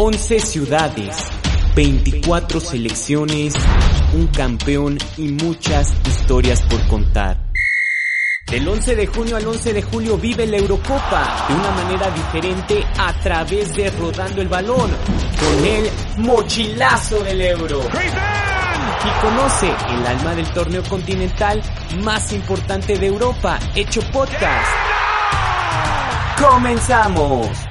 11 ciudades, 24 selecciones, un campeón y muchas historias por contar. Del 11 de junio al 11 de julio vive la Eurocopa de una manera diferente a través de rodando el balón con el mochilazo del Euro. Y conoce el alma del torneo continental más importante de Europa, hecho podcast. ¡Comenzamos!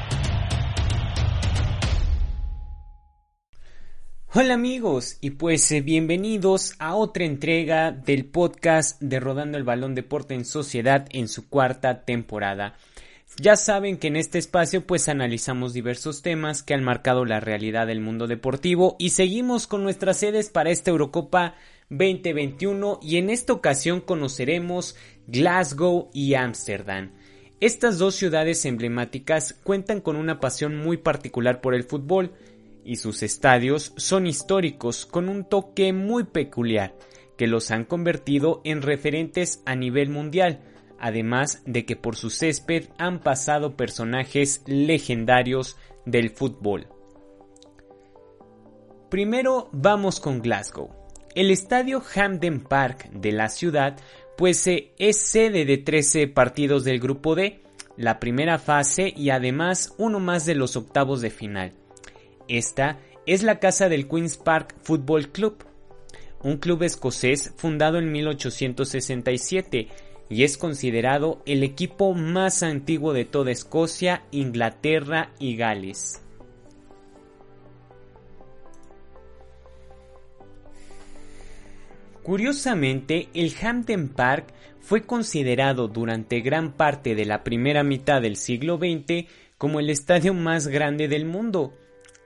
Hola amigos y pues eh, bienvenidos a otra entrega del podcast de Rodando el Balón Deporte en Sociedad en su cuarta temporada. Ya saben que en este espacio pues analizamos diversos temas que han marcado la realidad del mundo deportivo y seguimos con nuestras sedes para esta Eurocopa 2021 y en esta ocasión conoceremos Glasgow y Ámsterdam. Estas dos ciudades emblemáticas cuentan con una pasión muy particular por el fútbol, y sus estadios son históricos con un toque muy peculiar que los han convertido en referentes a nivel mundial, además de que por su césped han pasado personajes legendarios del fútbol. Primero vamos con Glasgow. El estadio Hampden Park de la ciudad pues eh, es sede de 13 partidos del grupo D, la primera fase y además uno más de los octavos de final. Esta es la casa del Queen's Park Football Club, un club escocés fundado en 1867 y es considerado el equipo más antiguo de toda Escocia, Inglaterra y Gales. Curiosamente, el Hampden Park fue considerado durante gran parte de la primera mitad del siglo XX como el estadio más grande del mundo,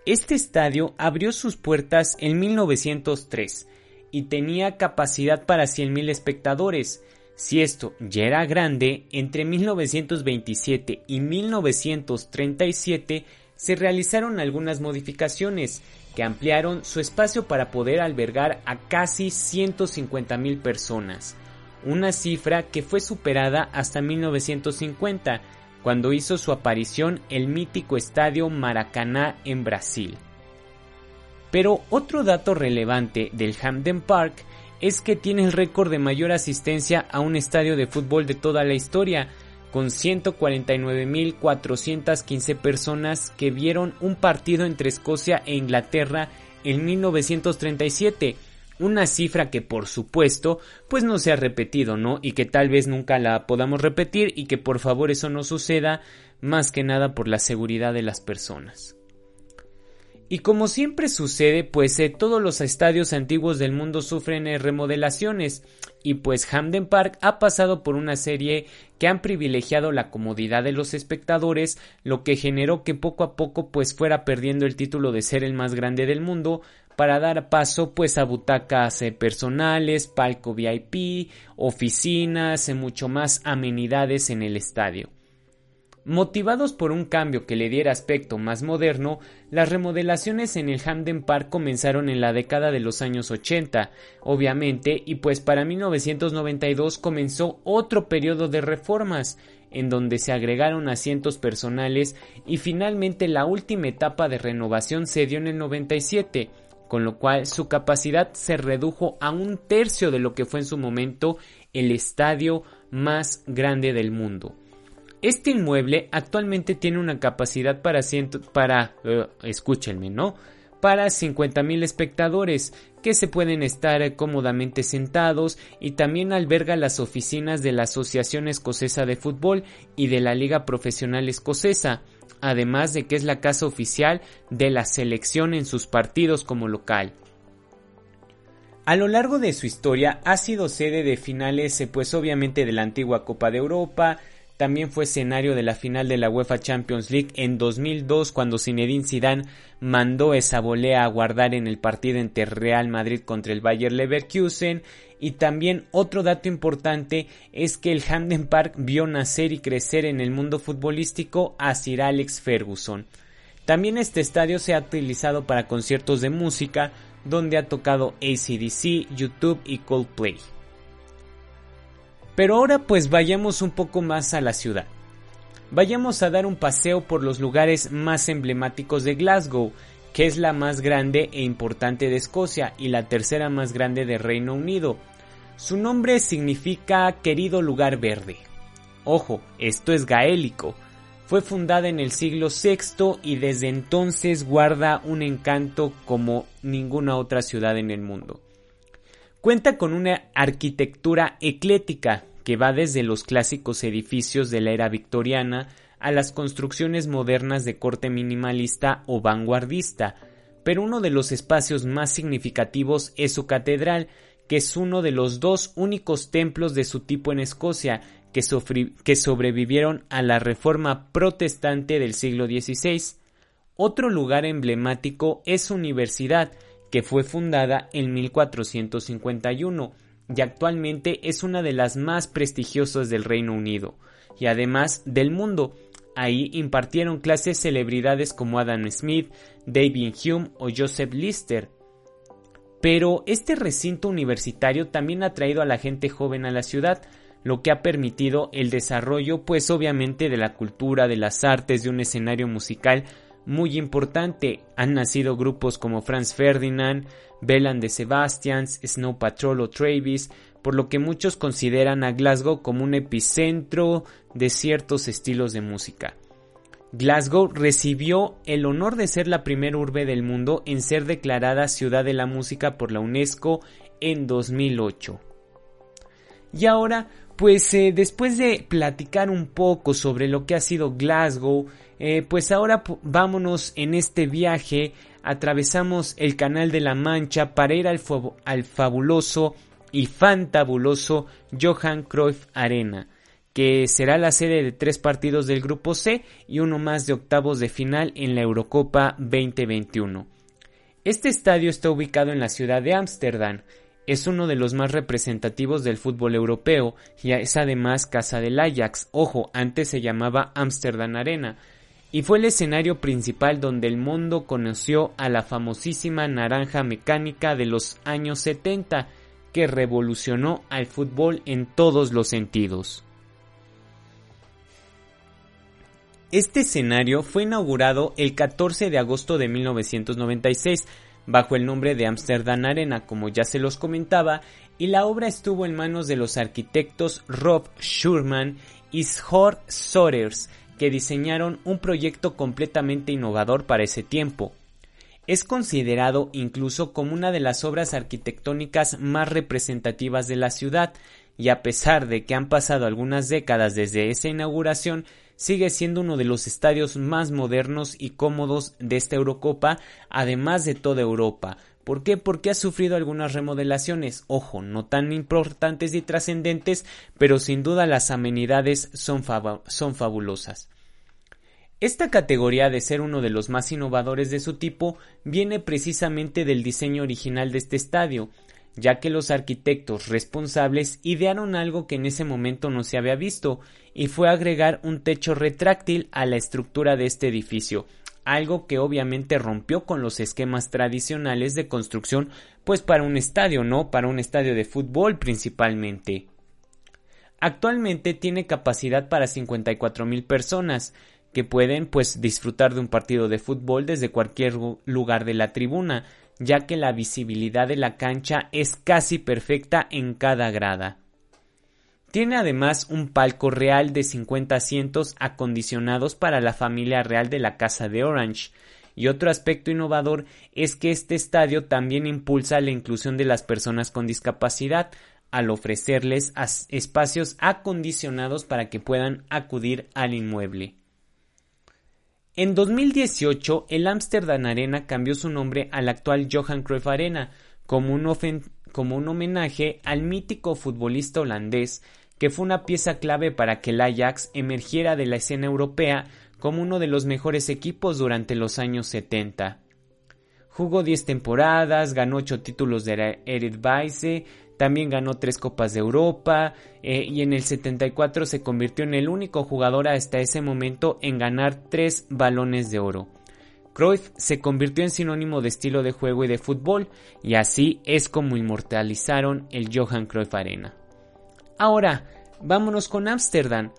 este estadio abrió sus puertas en 1903 y tenía capacidad para 100.000 espectadores. Si esto ya era grande, entre 1927 y 1937 se realizaron algunas modificaciones que ampliaron su espacio para poder albergar a casi 150.000 personas, una cifra que fue superada hasta 1950 cuando hizo su aparición el mítico estadio Maracaná en Brasil. Pero otro dato relevante del Hampden Park es que tiene el récord de mayor asistencia a un estadio de fútbol de toda la historia, con 149.415 personas que vieron un partido entre Escocia e Inglaterra en 1937 una cifra que por supuesto pues no se ha repetido, ¿no? Y que tal vez nunca la podamos repetir y que por favor eso no suceda más que nada por la seguridad de las personas. Y como siempre sucede, pues eh, todos los estadios antiguos del mundo sufren eh, remodelaciones y pues Hamden Park ha pasado por una serie que han privilegiado la comodidad de los espectadores, lo que generó que poco a poco pues fuera perdiendo el título de ser el más grande del mundo, para dar paso pues a butacas eh, personales, palco VIP, oficinas y mucho más amenidades en el estadio. Motivados por un cambio que le diera aspecto más moderno, las remodelaciones en el Hamden Park comenzaron en la década de los años 80, obviamente, y pues para 1992 comenzó otro periodo de reformas, en donde se agregaron asientos personales y finalmente la última etapa de renovación se dio en el 97, con lo cual su capacidad se redujo a un tercio de lo que fue en su momento el estadio más grande del mundo. Este inmueble actualmente tiene una capacidad para, para uh, escúchenme, ¿no? Para 50.000 espectadores que se pueden estar cómodamente sentados y también alberga las oficinas de la Asociación Escocesa de Fútbol y de la Liga Profesional Escocesa, además de que es la casa oficial de la selección en sus partidos como local. A lo largo de su historia ha sido sede de finales pues obviamente de la antigua Copa de Europa, también fue escenario de la final de la UEFA Champions League en 2002 cuando Zinedine Zidane mandó esa volea a guardar en el partido entre Real Madrid contra el Bayer Leverkusen y también otro dato importante es que el Hamden Park vio nacer y crecer en el mundo futbolístico a Sir Alex Ferguson. También este estadio se ha utilizado para conciertos de música donde ha tocado ACDC, YouTube y Coldplay. Pero ahora pues vayamos un poco más a la ciudad. Vayamos a dar un paseo por los lugares más emblemáticos de Glasgow, que es la más grande e importante de Escocia y la tercera más grande de Reino Unido. Su nombre significa querido lugar verde. Ojo, esto es gaélico. Fue fundada en el siglo VI y desde entonces guarda un encanto como ninguna otra ciudad en el mundo. Cuenta con una arquitectura eclética que va desde los clásicos edificios de la era victoriana a las construcciones modernas de corte minimalista o vanguardista, pero uno de los espacios más significativos es su catedral, que es uno de los dos únicos templos de su tipo en Escocia que, que sobrevivieron a la reforma protestante del siglo XVI. Otro lugar emblemático es su universidad, que fue fundada en 1451 y actualmente es una de las más prestigiosas del Reino Unido y además del mundo. Ahí impartieron clases celebridades como Adam Smith, David Hume o Joseph Lister. Pero este recinto universitario también ha traído a la gente joven a la ciudad, lo que ha permitido el desarrollo pues obviamente de la cultura, de las artes, de un escenario musical muy importante. Han nacido grupos como Franz Ferdinand, Belan de Sebastians, Snow Patrol o Travis, por lo que muchos consideran a Glasgow como un epicentro de ciertos estilos de música. Glasgow recibió el honor de ser la primera urbe del mundo en ser declarada ciudad de la música por la UNESCO en 2008. Y ahora, pues eh, después de platicar un poco sobre lo que ha sido Glasgow, eh, pues ahora vámonos en este viaje, atravesamos el Canal de la Mancha para ir al, fabuloso y fantabuloso Johan Cruyff Arena, que será la sede de tres partidos del Grupo C y uno más de octavos de final en la Eurocopa 2021. Este estadio está ubicado en la ciudad de Ámsterdam, es uno de los más representativos del fútbol europeo y es además casa del Ajax, ojo, antes se llamaba Amsterdam Arena, y fue el escenario principal donde el mundo conoció a la famosísima naranja mecánica de los años 70 que revolucionó al fútbol en todos los sentidos. Este escenario fue inaugurado el 14 de agosto de 1996 bajo el nombre de Amsterdam Arena, como ya se los comentaba, y la obra estuvo en manos de los arquitectos Rob Schurman y Short Sodders, que diseñaron un proyecto completamente innovador para ese tiempo. Es considerado incluso como una de las obras arquitectónicas más representativas de la ciudad, y a pesar de que han pasado algunas décadas desde esa inauguración, sigue siendo uno de los estadios más modernos y cómodos de esta Eurocopa, además de toda Europa. ¿Por qué? Porque ha sufrido algunas remodelaciones, ojo, no tan importantes y trascendentes, pero sin duda las amenidades son, son fabulosas. Esta categoría de ser uno de los más innovadores de su tipo viene precisamente del diseño original de este estadio, ya que los arquitectos responsables idearon algo que en ese momento no se había visto, y fue agregar un techo retráctil a la estructura de este edificio, algo que obviamente rompió con los esquemas tradicionales de construcción, pues para un estadio, ¿no? Para un estadio de fútbol principalmente. Actualmente tiene capacidad para 54 mil personas, que pueden pues disfrutar de un partido de fútbol desde cualquier lugar de la tribuna, ya que la visibilidad de la cancha es casi perfecta en cada grada. Tiene además un palco real de 50 asientos acondicionados para la familia real de la Casa de Orange, y otro aspecto innovador es que este estadio también impulsa la inclusión de las personas con discapacidad, al ofrecerles espacios acondicionados para que puedan acudir al inmueble. En 2018, el Amsterdam Arena cambió su nombre al actual Johan Cruyff Arena como un, homenaje al mítico futbolista holandés que fue una pieza clave para que el Ajax emergiera de la escena europea como uno de los mejores equipos durante los años 70. Jugó 10 temporadas, ganó 8 títulos de Eredivisie, también ganó 3 Copas de Europa eh, y en el 74 se convirtió en el único jugador hasta ese momento en ganar 3 balones de oro. Cruyff se convirtió en sinónimo de estilo de juego y de fútbol y así es como inmortalizaron el Johan Cruyff Arena. Ahora, vámonos con Ámsterdam,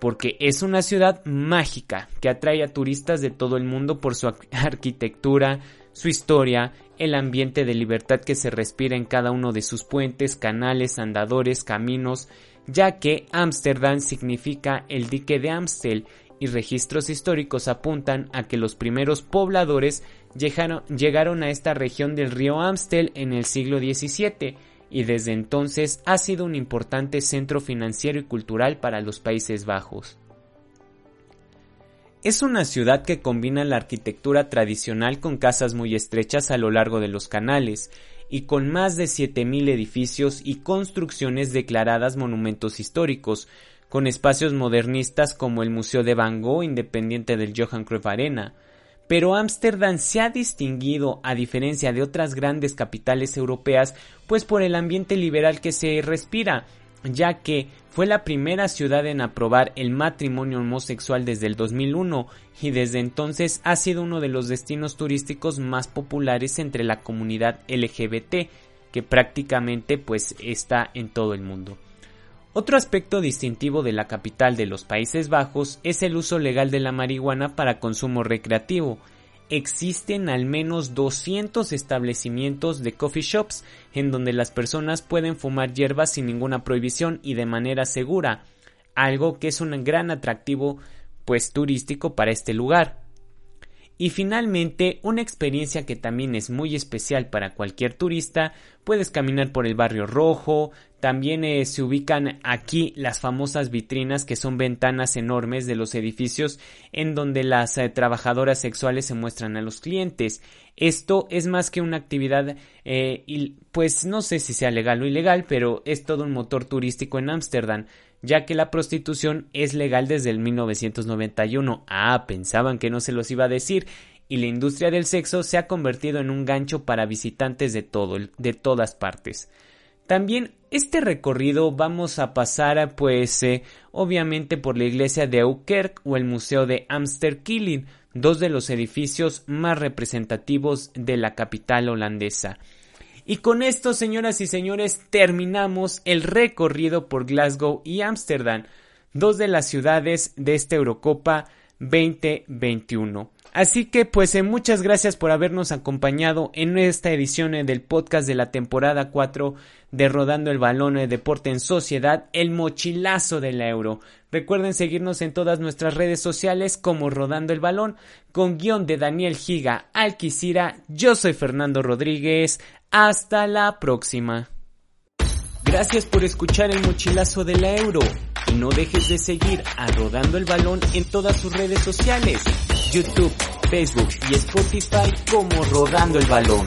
porque es una ciudad mágica que atrae a turistas de todo el mundo por su arquitectura, su historia, el ambiente de libertad que se respira en cada uno de sus puentes, canales, andadores, caminos, ya que Ámsterdam significa el dique de Amstel y registros históricos apuntan a que los primeros pobladores llegaron, a esta región del río Amstel en el siglo XVII y desde entonces ha sido un importante centro financiero y cultural para los Países Bajos. Es una ciudad que combina la arquitectura tradicional con casas muy estrechas a lo largo de los canales y con más de 7.000 edificios y construcciones declaradas monumentos históricos, con espacios modernistas como el Museo de Van Gogh independiente del Johan Cruyff Arena. Pero Ámsterdam se ha distinguido, a diferencia de otras grandes capitales europeas, pues por el ambiente liberal que se respira, ya que fue la primera ciudad en aprobar el matrimonio homosexual desde el 2001 y desde entonces ha sido uno de los destinos turísticos más populares entre la comunidad LGBT, que prácticamente pues está en todo el mundo. Otro aspecto distintivo de la capital de los Países Bajos es el uso legal de la marihuana para consumo recreativo. Existen al menos 200 establecimientos de coffee shops en donde las personas pueden fumar hierbas sin ninguna prohibición y de manera segura, algo que es un gran atractivo pues turístico para este lugar. Y finalmente, una experiencia que también es muy especial para cualquier turista, puedes caminar por el barrio rojo, también eh, se ubican aquí las famosas vitrinas que son ventanas enormes de los edificios en donde las eh, trabajadoras sexuales se muestran a los clientes. Esto es más que una actividad, eh, pues no sé si sea legal o ilegal, pero es todo un motor turístico en Ámsterdam ya que la prostitución es legal desde el 1991. Ah, pensaban que no se los iba a decir. Y la industria del sexo se ha convertido en un gancho para visitantes de todo, de todas partes. También este recorrido vamos a pasar pues eh, obviamente por la iglesia de Aukerk o el museo de Amsterkilling, dos de los edificios más representativos de la capital holandesa. Y con esto, señoras y señores, terminamos el recorrido por Glasgow y Ámsterdam, dos de las ciudades de esta Eurocopa 2021. Así que pues eh, muchas gracias por habernos acompañado en esta edición eh, del podcast de la temporada 4 de Rodando el Balón de eh, Deporte en Sociedad, el mochilazo del euro. Recuerden seguirnos en todas nuestras redes sociales como Rodando el Balón con guion de Daniel Giga Alquicira. Yo soy Fernando Rodríguez. Hasta la próxima. Gracias por escuchar el mochilazo de la euro y no dejes de seguir a Rodando el Balón en todas sus redes sociales, YouTube, Facebook y Spotify como Rodando el Balón.